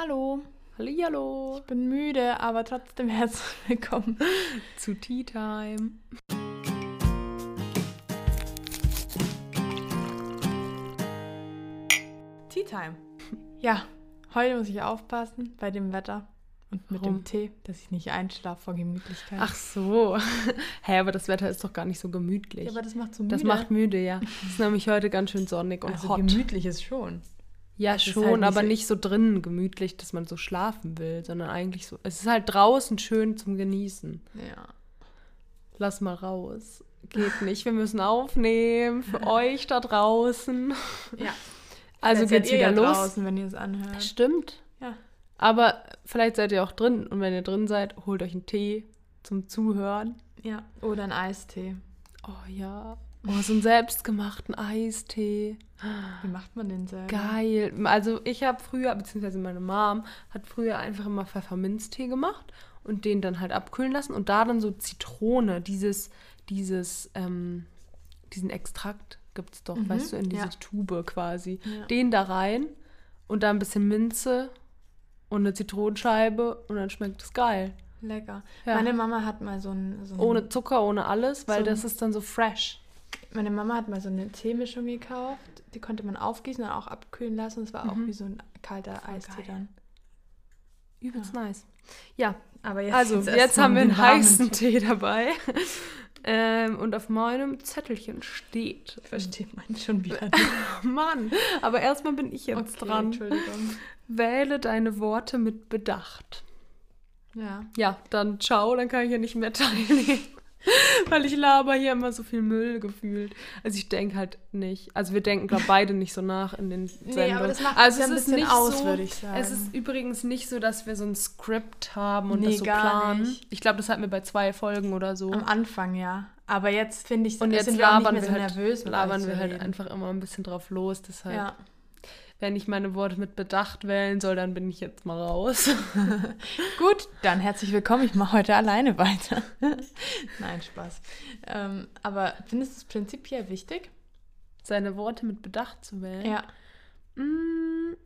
Hallo, Hallihallo ich bin müde, aber trotzdem herzlich willkommen. zu Tea Time. Tea Time. Ja, heute muss ich aufpassen bei dem Wetter und mit Warum? dem Tee, dass ich nicht einschlafe vor Gemütlichkeit. Ach so. Hä, aber das Wetter ist doch gar nicht so gemütlich. ja, aber das macht so müde. das macht müde, ja. Es ist nämlich heute ganz schön sonnig und also hot. gemütlich ist schon. Ja, ist schon, halt nicht aber so- nicht so drinnen gemütlich, dass man so schlafen will, sondern eigentlich so. Es ist halt draußen schön zum Genießen. Ja. Lass mal raus. Geht nicht. Wir müssen aufnehmen für euch da draußen. Ja. Also Vielleicht geht's wieder los. draußen, wenn ihr es anhört. Stimmt. Ja. Aber vielleicht seid ihr auch drin und wenn ihr drin seid, holt euch einen Tee zum Zuhören. Ja. Oder ein Eistee. Oh ja. Oh, so einen selbstgemachten Eistee. Wie macht man den selber? Geil. Also ich habe früher, beziehungsweise meine Mom hat früher einfach immer Pfefferminztee gemacht und den dann halt abkühlen lassen und da dann so Zitrone, dieses, dieses, ähm, diesen Extrakt gibt es doch, Mhm, weißt du, in diese ja. Tube quasi. Ja. Den da rein und da ein bisschen Minze und eine Zitronenscheibe und dann schmeckt es geil. Lecker. Ja. Meine Mama hat mal so ein... So Ohne Zucker, ohne alles, weil So- das ist dann so fresh. Meine Mama hat mal so eine Teemischung gekauft. Die konnte man aufgießen und auch abkühlen lassen. Es war auch Mhm. wie so ein kalter Voll Eistee geil. dann. Übelst nice. Ja, Aber jetzt, also jetzt, mal haben wir einen heißen Tee. Tee dabei. ähm, und auf meinem Zettelchen steht. Versteht man schon wieder. nicht. Mann, aber erstmal bin ich jetzt Okay, dran. Entschuldigung. Wähle deine Worte mit Bedacht. Ja. Ja, dann ciao, dann kann ich ja nicht mehr teilnehmen. Weil ich laber hier immer so viel Müll gefühlt. Also ich denke halt nicht. Also wir denken, glaube beide nicht so nach in den Sendungen. aber das macht also es ja ein bisschen aus, würde ich sagen. Es ist übrigens nicht so, dass wir so ein Skript haben und Nee, das so gar planen. nicht. Ich glaube, das hatten wir bei zwei Folgen oder so. Am Anfang, ja. Aber jetzt finde ich und jetzt sind wir nicht labern mehr wir so halt, nervös. labern wir halt einfach immer ein bisschen drauf los. Deshalb, Ja. Wenn ich meine Worte mit Bedacht wählen soll, dann bin ich jetzt mal raus. Gut, dann herzlich willkommen. Ich mache heute alleine weiter. Nein, Spaß. Ähm, aber findest du es prinzipiell wichtig? Seine Worte mit Bedacht zu wählen. Ja. Mm,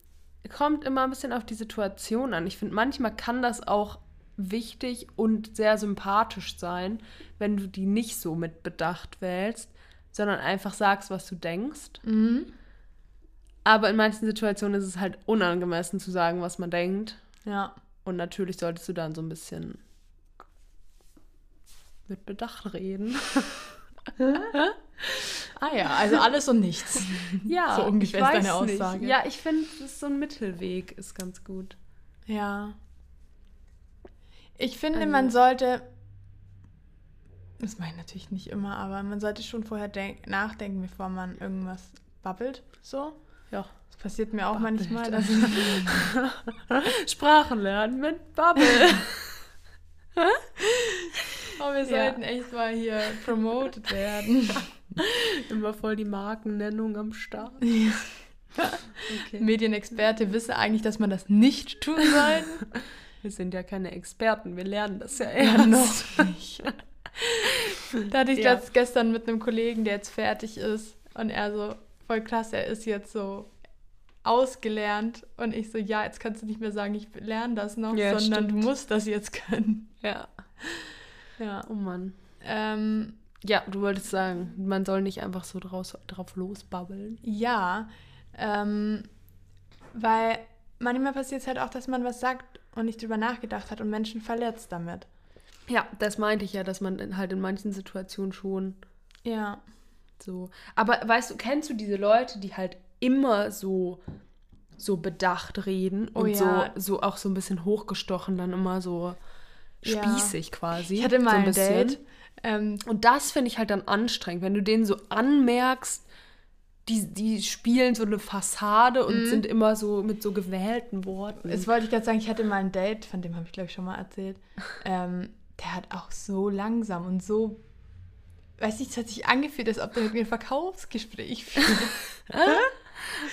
kommt immer ein bisschen auf die Situation an. Ich finde, manchmal kann das auch wichtig und sehr sympathisch sein, wenn du die nicht so mit Bedacht wählst, sondern einfach sagst, was du denkst. Mhm. Aber in manchen Situationen ist es halt unangemessen zu sagen, was man denkt. Ja. Und natürlich solltest du dann so ein bisschen mit Bedacht reden. Ah ja, also alles und nichts. Ja, So ungefähr ich ist weiß deine nicht. Aussage. Ja, ich finde, ist so ein Mittelweg ist ganz gut. Ja. Ich finde, Also- man sollte. Das mache ich natürlich nicht immer, aber man sollte schon vorher denk nachdenken, bevor man irgendwas babbelt. So. Ja. Das passiert mir auch Babbelt. manchmal. Dass Sprachen lernen mit Bubble. oh, wir Ja. sollten echt mal hier promoted werden. Immer voll die Markennennung am Start. Okay. Medienexperte wisse eigentlich, dass man das nicht tun sollte. Wir sind ja keine Experten, wir lernen das ja Ja, erst. noch nicht. Da hatte ich Ja. letzt gestern mit einem Kollegen, der jetzt fertig ist. Und er so, voll krass, er ist jetzt so ausgelernt. Und ich so, ja, jetzt kannst du nicht mehr sagen, ich lerne das noch, Ja, sondern stimmt. du musst das jetzt können. Ja. Ja. Oh Mann. Ähm, Ja, du wolltest sagen, man soll nicht einfach so draus, drauf losbabbeln. ja, ähm, weil manchmal passiert es halt auch, dass man was sagt und nicht drüber nachgedacht hat und Menschen verletzt damit. Ja, das meinte ich ja, dass man halt in manchen Situationen schon Ja. So. Aber weißt du, kennst du diese Leute, die halt immer so so bedacht reden Oh und ja. so, so auch so ein bisschen hochgestochen, dann immer so Ja. spießig quasi. Ich hatte so mal ein, bisschen. Date. Ähm, Und das finde ich halt dann anstrengend, wenn du denen so anmerkst, die, die spielen so eine Fassade und Mhm. sind immer so mit so gewählten Worten. Das wollte ich gerade sagen, ich hatte mal ein Date, von dem habe ich glaube ich schon mal erzählt. Ähm, der hat auch so langsam und so, weiß nicht, es hat sich angefühlt, als ob der mit mir ein Verkaufsgespräch führt.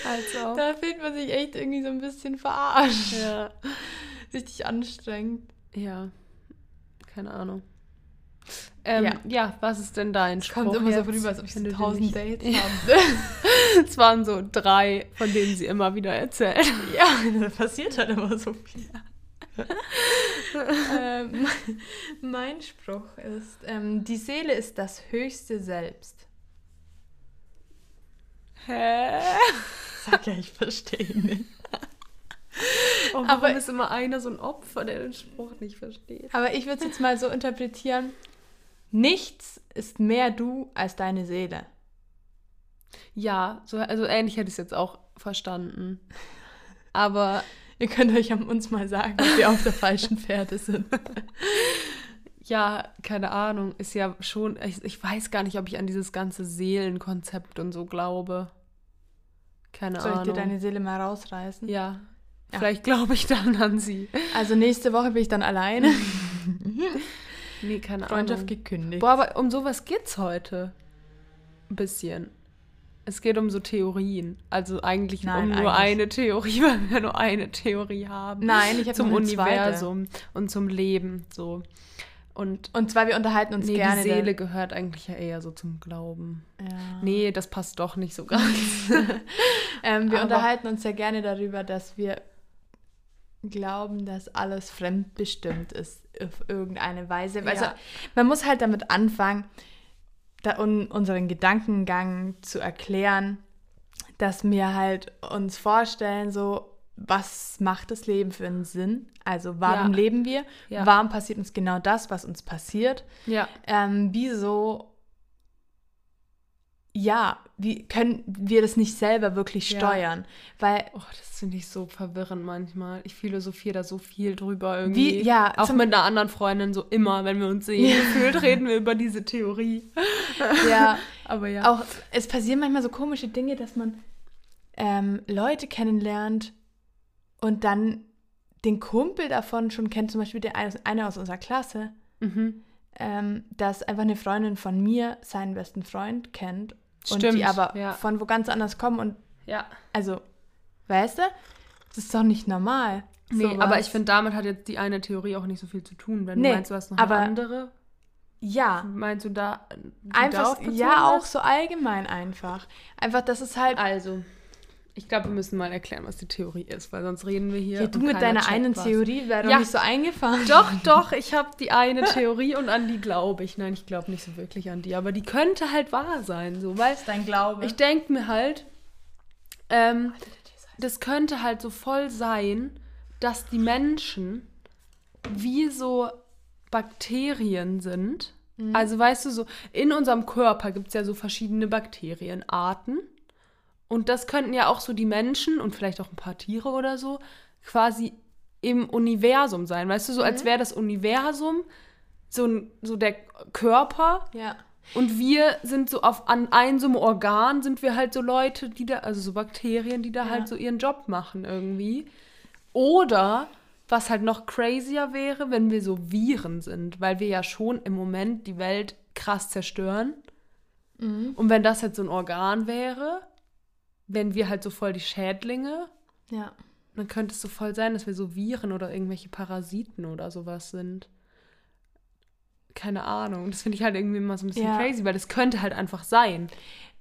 also, da fühlt man sich echt irgendwie so ein bisschen verarscht. ja. Richtig anstrengend. ja, keine Ahnung. Ähm, Ja. ja. was ist denn dein Es Spruch kommt immer so jetzt, rüber, als ob ich so du tausend Dates Ja. habe. Es waren so drei, von denen sie immer wieder erzählt. Ja, da passiert halt immer so viel. ähm, mein Spruch ist, ähm, die Seele ist das höchste Selbst. Hä? Sag ja, ich verstehe nicht. Oh, Aber- ist immer einer so ein Opfer, der den Spruch nicht versteht? Aber ich würde es jetzt mal so interpretieren, nichts ist mehr du als deine Seele. Ja, so, also ähnlich hätte ich es jetzt auch verstanden. Aber Ihr könnt euch an uns mal sagen, ob wir auf der falschen Pferde sind. ja, keine Ahnung, ist ja schon, ich, ich weiß gar nicht, ob ich an dieses ganze Seelenkonzept und so glaube. Keine Soll ich Ahnung. dir deine Seele mal rausreißen? ja, Ja. vielleicht glaube ich dann an sie. Also nächste Woche bin ich dann alleine. Nee, keine Freundschaft Ahnung. gekündigt. Boah, aber um sowas geht's heute. Ein bisschen. Es geht um so Theorien. Also eigentlich Nein, um nur eigentlich- eine Theorie, weil wir nur eine Theorie haben. Nein, ich habe zum eine zweite. Universum und zum Leben so. Und Und zwar, wir unterhalten uns nee, gerne. die Seele gehört eigentlich ja eher so zum Glauben. Ja. Nee, das passt doch nicht so ganz. ähm, wir aber- unterhalten uns sehr gerne darüber, dass wir glauben, dass alles fremdbestimmt ist auf irgendeine Weise. Also Ja. man muss halt damit anfangen, unseren Gedankengang zu erklären, dass wir halt uns vorstellen, so was macht das Leben für einen Sinn? Also warum Ja. leben wir? Ja. Warum passiert uns genau das, was uns passiert? ja. ähm, wieso, ja, wie können wir das nicht selber wirklich Ja. steuern? Weil, Oh, das finde ich so verwirrend manchmal. Ich philosophiere da so viel drüber irgendwie. Wie- ja, Auch mit einer anderen Freundin so immer, wenn wir uns sehen. Gefühlt reden wir über diese Theorie. ja, Aber ja. auch, es passieren manchmal so komische Dinge, dass man ähm, Leute kennenlernt und dann den Kumpel davon schon kennt, zum Beispiel der eine, einer aus unserer Klasse, Mhm. ähm, dass einfach eine Freundin von mir seinen besten Freund kennt und Stimmt, die aber ja. von wo ganz anders kommen und Ja. also, weißt du, das ist doch nicht normal. Nee, sowas. aber ich finde, damit hat jetzt die eine Theorie auch nicht so viel zu tun. Wenn Nee, du meinst, du hast noch aber- eine andere, ja, meinst du da einfach, ja, auch so allgemein einfach. Einfach, das ist halt, Also, ich glaube, wir müssen mal erklären, was die Theorie ist, weil sonst reden wir hier. ja, du mit deiner einen. Theorie wäre doch Ja. nicht so eingefahren. Doch, doch, ich habe die eine Theorie und an die glaube ich. Nein, ich glaube nicht so wirklich an die, aber die könnte halt wahr sein, so, weil dein Glaube. ich denke mir halt, ähm, das könnte halt so voll sein, dass die Menschen wie so Bakterien sind. Also weißt du, so in unserem Körper gibt es ja so verschiedene Bakterienarten. Und das könnten ja auch so die Menschen und vielleicht auch ein paar Tiere oder so quasi im Universum sein. Weißt du, so als wäre das Universum so, so der Körper ja. und wir sind so auf an einem so einem Organ sind wir halt so Leute, die da, also so Bakterien, die da Ja. halt so ihren Job machen irgendwie. Oder was halt noch crazier wäre, wenn wir so Viren sind, weil wir ja schon im Moment die Welt krass zerstören. Mhm. Und wenn das jetzt so ein Organ wäre, wenn wir halt so voll die Schädlinge, Ja. dann könnte es so voll sein, dass wir so Viren oder irgendwelche Parasiten oder sowas sind. Keine Ahnung. Das finde ich halt irgendwie immer so ein bisschen Ja. crazy, weil das könnte halt einfach sein.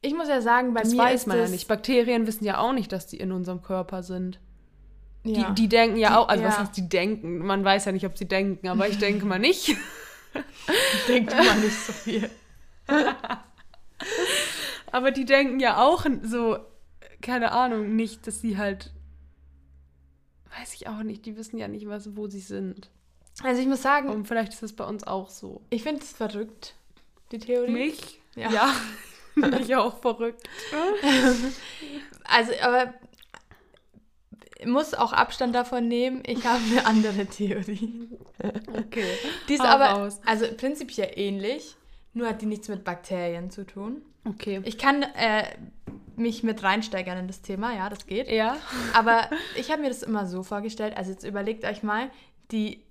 Ich muss ja sagen, bei das mir weiß ist man ja nicht. Bakterien wissen ja auch nicht, dass die in unserem Körper sind. Ja. Die, die denken ja Die- auch, also was ja. heißt die denken? Man weiß ja nicht, ob sie denken, aber ich denke mal nicht. denkt immer nicht so viel. Aber die denken ja auch so, keine Ahnung, nicht, dass sie halt. Weiß ich auch nicht, die wissen ja nicht, was, wo sie sind. Also ich muss sagen, Und vielleicht ist das bei uns auch so. ich finde es verrückt, die Theorie. Mich? Ja. Ja. Bin ich auch verrückt. Also, aber muss auch Abstand davon nehmen, ich habe eine andere Theorie. Okay. Die ist Hau aber, raus. also prinzipiell ähnlich, nur hat die nichts mit Bakterien zu tun. Okay. Ich kann äh, mich mit reinsteigern in das Thema, ja, das geht. ja. Aber ich habe mir das immer so vorgestellt, also jetzt überlegt euch mal, die,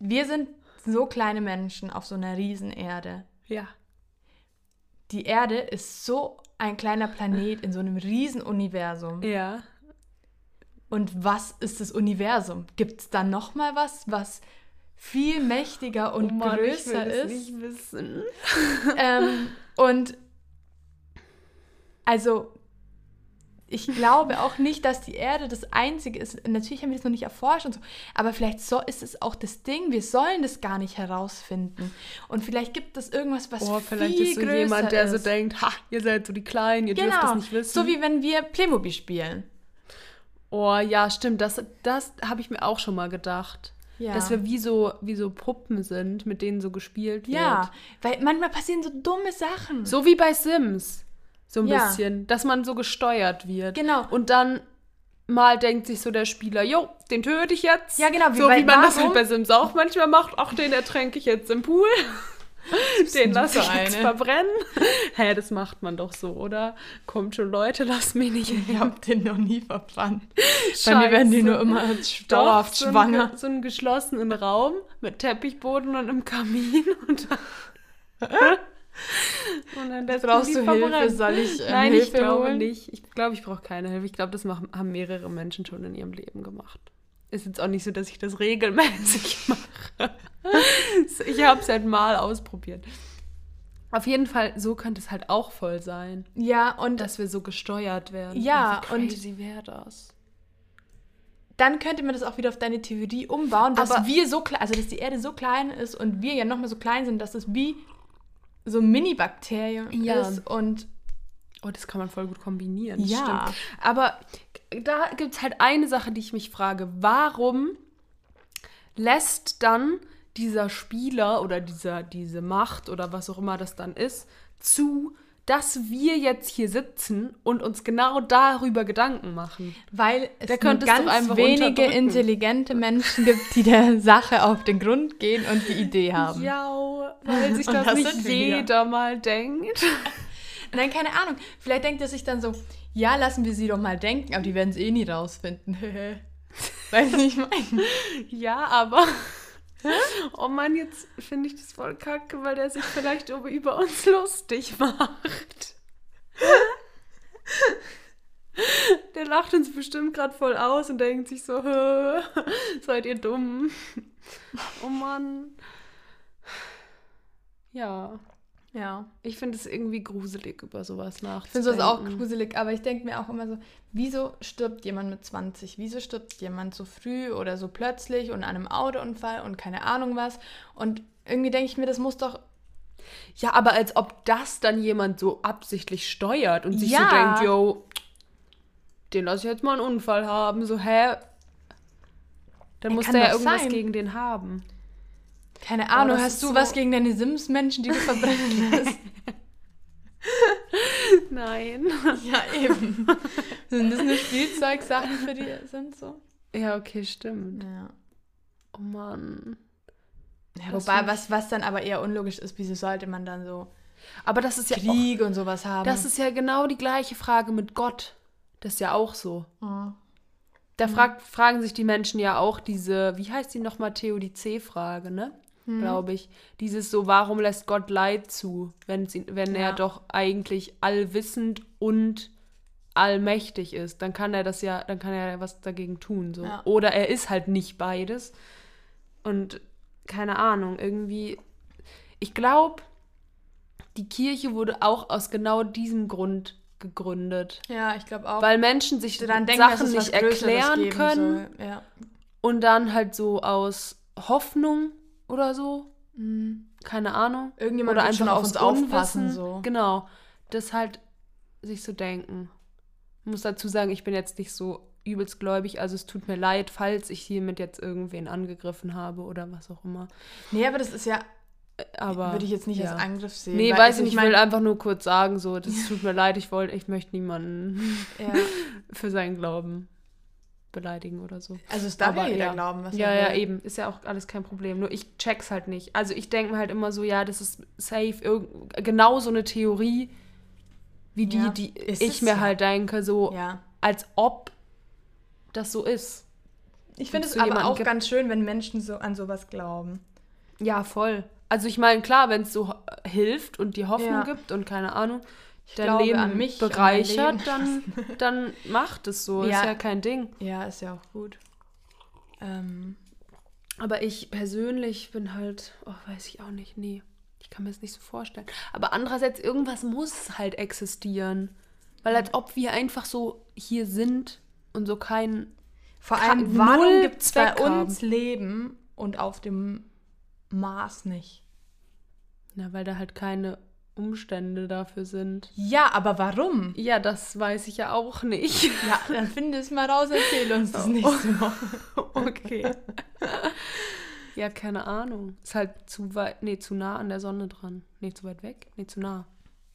wir sind so kleine Menschen auf so einer Riesenerde. Ja. Die Erde ist so ein kleiner Planet in so einem Riesenuniversum. Ja. Und was ist das Universum? Gibt es da noch mal was, was viel mächtiger und oh Mann, ich größer ist? nicht wissen. ähm, und also ich glaube auch nicht, dass die Erde das Einzige ist. Natürlich haben wir das noch nicht erforscht und so, aber vielleicht so ist es auch das Ding. Wir sollen das gar nicht herausfinden. Und vielleicht gibt es irgendwas, was Oh, vielleicht viel ist so größer jemand, der so ist. denkt, ha, ihr seid so die Kleinen, ihr dürft das Genau, nicht wissen. so wie wenn wir Playmobil spielen. oh ja, stimmt, das, das habe ich mir auch schon mal gedacht. Ja. Dass wir wie so, wie so Puppen sind, mit denen so gespielt wird. Ja, weil manchmal passieren so dumme Sachen. So wie bei Sims. So ein Ja. bisschen. Dass man so gesteuert wird. Genau. Und dann mal denkt sich so der Spieler, jo, den töte ich jetzt. Ja, genau, wie so wie man das halt warum? bei Sims auch manchmal macht. Ach, den ertränke ich jetzt im Pool. Den lasse ich jetzt eine. verbrennen. Hä, das macht man doch so, oder? Kommt schon, Leute, lasst mich nicht. Ich habe den noch nie verbrannt. Bei mir werden die Scheiße. nur immer dauerhaft so schwanger. Einen, so einen geschlossenen Raum mit Teppichboden und einem Kamin und dann, und dann lässt Brauchst du Hilfe? verbrennen. Soll ich ähm, Nein, Hilfe ich glaube holen? nicht. Ich glaube, ich brauche keine Hilfe. Ich glaube, das machen, haben mehrere Menschen schon in ihrem Leben gemacht. Ist jetzt auch nicht so, dass ich das regelmäßig mache. ich habe es halt mal ausprobiert. Auf jeden Fall, so könnte es halt auch voll sein, Ja, und dass wir so gesteuert werden. Ja, und wie crazy wäre das? dann könnte man das auch wieder auf deine Theorie umbauen, dass Aber- wir so klein, also dass die Erde so klein ist und wir ja nochmal so klein sind, dass es wie so Mini-Bakterien Ja. ist und Oh, das kann man voll gut kombinieren. Ja. Stimmt. Aber da gibt es halt eine Sache, die ich mich frage. Warum lässt dann dieser Spieler oder dieser, diese Macht oder was auch immer das dann ist, zu, dass wir jetzt hier sitzen und uns genau darüber Gedanken machen? weil es ganz wenige intelligente Menschen gibt, die der Sache auf den Grund gehen und die Idee haben. Ja, weil sich das, das nicht jeder mal denkt. Nein, keine Ahnung. Vielleicht denkt er sich dann so, ja, lassen wir sie doch mal denken, aber die werden es eh nie rausfinden. Wie ich meine? Ja, aber. Oh Mann, jetzt finde ich das voll kacke, weil der sich vielleicht über, uns lustig macht. Der lacht uns bestimmt gerade voll aus und denkt sich so, "Hä, seid ihr dumm? Oh Mann. Ja, Ja. ich finde es irgendwie gruselig, über sowas Ich nachzudenken. finde sowas auch gruselig, aber ich denke mir auch immer so, wieso stirbt jemand mit 20? Wieso stirbt jemand so früh oder so plötzlich und an einem Autounfall und keine Ahnung was? Und irgendwie denke ich mir, das muss doch. Ja, aber als ob das dann jemand so absichtlich steuert und sich so Ja. denkt, yo, den lasse ich jetzt mal einen Unfall haben. So, hä? Dann Ja, muss der ja irgendwas sein. gegen den haben. Keine Ahnung, das hast du so- was gegen deine Sims-Menschen, die du verbrennen lässt? Nein. ja, eben. Sind das nur Spielzeugsachen für die sind so? Ja, okay, stimmt. Ja. Oh Mann. ja wobei, was, was dann aber eher unlogisch ist, wieso sollte man dann so Aber das ist ja auch, Krieg und sowas haben? das ist ja genau die gleiche Frage mit Gott. Das ist ja auch so. Mhm. Da fragt, fragen sich die Menschen ja auch diese, wie heißt die nochmal, Theodizee-Frage, ne? Hm. Glaube ich. Dieses so, warum lässt Gott Leid zu, wenn, sie, wenn Ja. er doch eigentlich allwissend und allmächtig ist? Dann kann er das ja, dann kann er ja was dagegen tun. So. Ja. Oder er ist halt nicht beides. Und keine Ahnung, irgendwie. Ich glaube, die Kirche wurde auch aus genau diesem Grund gegründet. Ja, ich glaube auch. Weil Menschen sich dann denken, Sachen nicht erklären können. Ja. und dann halt so aus Hoffnung oder so, keine Ahnung. Irgendjemand oder wird schon einfach auf uns aufpassen, so. Genau. Das halt sich so denken. Ich muss dazu sagen, ich bin jetzt nicht so übelst gläubig, also es tut mir leid, falls ich hiermit jetzt irgendwen angegriffen habe oder was auch immer. Nee, aber das ist ja, Aber würde ich jetzt nicht ja. als Angriff sehen. Nee, weil, weiß also ich nicht, ich mein- will einfach nur kurz sagen, so, das tut mir leid, ich wollte, ich möchte niemanden Ja. für seinen Glauben beleidigen oder so. Also es darf Aber ja jeder glauben, was Ja, ja, will. eben. Ist ja auch alles kein Problem. Nur ich check's halt nicht. Also ich denke mir halt immer so, ja, das ist safe, genau so eine Theorie, wie die, Ja, die ist ich mir ja. halt denke, so Ja. als ob das so ist. Ich finde es aber auch ganz schön, wenn Menschen so an sowas glauben. Ja, voll. Also ich meine, klar, wenn es so hilft und die Hoffnung Ja. gibt und keine Ahnung, dein glaube Leben an mich, bereichert, Leben. dann, dann macht es so. Ja. Ist ja kein Ding. Ja, ist ja auch gut. Ähm, Aber ich persönlich bin halt, oh, weiß ich auch nicht, nee. Ich kann mir das nicht so vorstellen. Aber andererseits, irgendwas muss halt existieren. Weil als ob wir einfach so hier sind und so kein. Vor allem, warum gibt es bei Zweck haben. uns Leben und auf dem Mars nicht? Na, weil da halt keine Umstände dafür sind. Ja, aber warum? Ja, das weiß ich ja auch nicht. Ja, dann finde es mal raus, erzähl uns das nächste Woche. okay. ja, keine Ahnung. Ist halt zu weit, nee, zu nah an der Sonne dran. Nee, zu weit weg? Nee, zu nah.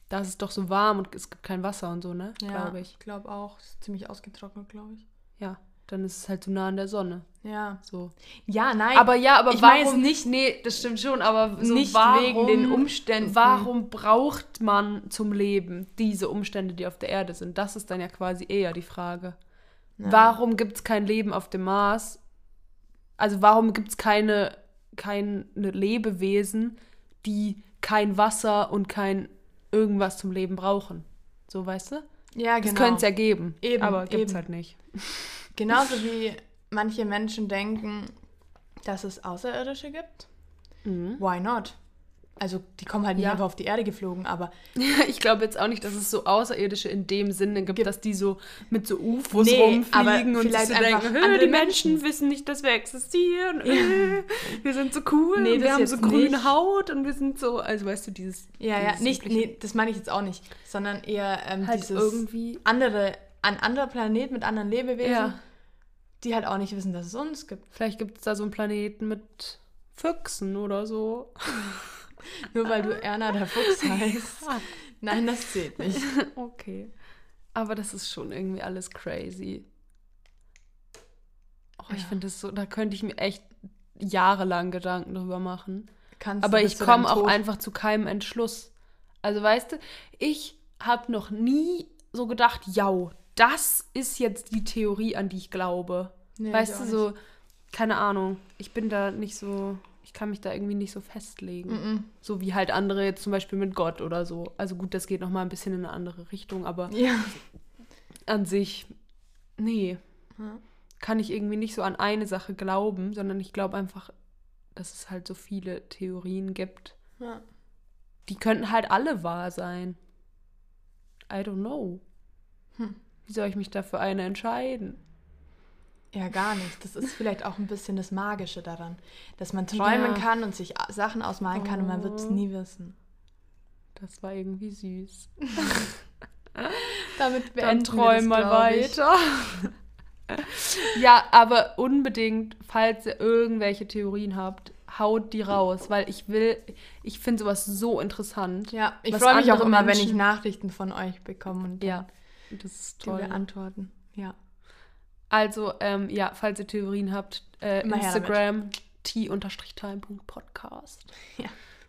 Da ist es doch so warm und es gibt kein Wasser und so, ne? Glaube ich. ich glaube auch. Ist ziemlich ausgetrocknet, glaube ich. Ja, dann ist es halt zu nah an der Sonne. Ja. So. Ja, nein. Aber ja, aber ich warum meine jetzt nicht- Nee, das stimmt schon, aber so nicht warum, wegen den Umständen. Warum braucht man zum Leben diese Umstände, die auf der Erde sind? Das ist dann ja quasi eher die Frage. Warum gibt es kein Leben auf dem Mars? Also warum gibt es keine, keine Lebewesen, die kein Wasser und kein irgendwas zum Leben brauchen? So, weißt du? Ja, Das genau. könnte es ja geben, Eben, aber gibt es halt nicht. Genauso wie manche Menschen denken, dass es Außerirdische gibt. Why not? Also, die kommen halt nicht Ja. einfach auf die Erde geflogen, aber Ich glaube jetzt auch nicht, dass es so Außerirdische in dem Sinne gibt, Gibt- dass die so mit so UFOs Nee, rumfliegen und vielleicht so einfach denken, "Hö, andere die Menschen, Menschen." wissen nicht, dass wir existieren. äh, Wir sind so cool Nee, und wir haben so grüne nicht. Haut und wir sind so, also weißt du, dieses ja, ja, dieses nicht, übliche- nee, das meine ich jetzt auch nicht, sondern eher ähm, halt dieses irgendwie andere, ein anderer Planet mit anderen Lebewesen, Ja. Die halt auch nicht wissen, dass es uns gibt. Vielleicht gibt es da so einen Planeten mit Füchsen oder so. Nur weil du Erna der Fuchs heißt. Nein, das zählt nicht. okay. Aber das ist schon irgendwie alles crazy. Oh, ich Ja. finde das so, da könnte ich mir echt jahrelang Gedanken drüber machen. Kannst Aber ich komme auch einfach zu keinem Entschluss. Also weißt du, ich habe noch nie so gedacht, ja, das ist jetzt die Theorie, an die ich glaube. Nee, weißt du, so, keine Ahnung. Ich bin da nicht so, ich kann mich da irgendwie nicht so festlegen. Mhm. So wie halt andere jetzt zum Beispiel mit Gott oder so. Also gut, das geht noch mal ein bisschen in eine andere Richtung, aber Ja. an sich, nee, Ja. kann ich irgendwie nicht so an eine Sache glauben, sondern ich glaube einfach, dass es halt so viele Theorien gibt. ja. Die könnten halt alle wahr sein. I don't know. Hm. Wie soll ich mich da für eine entscheiden? Ja, gar nicht. Das ist vielleicht auch ein bisschen das Magische daran, dass man träumen Ja. kann und sich Sachen ausmalen kann und man wird es Oh. nie wissen. Das war irgendwie süß. Damit Dann beenden träum wir mal weiter. ja, aber unbedingt, falls ihr irgendwelche Theorien habt, haut die raus, weil ich will, ich finde sowas so interessant. Ja, ich freue mich auch immer, wenn Menschen- ich Nachrichten von euch bekomme und Ja, das ist die toll. wir antworten. Ja. Also, ähm, ja, falls ihr Theorien habt, äh. Instagram t-time.podcast.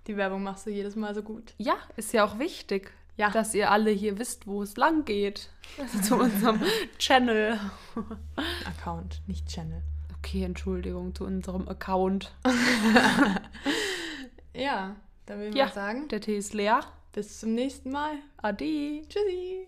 Die Werbung machst du jedes Mal so gut. Ja, ist ja auch wichtig, Ja. dass ihr alle hier wisst, wo es lang geht. Also zu unserem Channel. Account, nicht Channel. Okay, Entschuldigung, zu unserem Account. Ja, dann würde ich Ja. mal sagen, Der Tee ist leer. bis zum nächsten Mal. Ade. Tschüssi.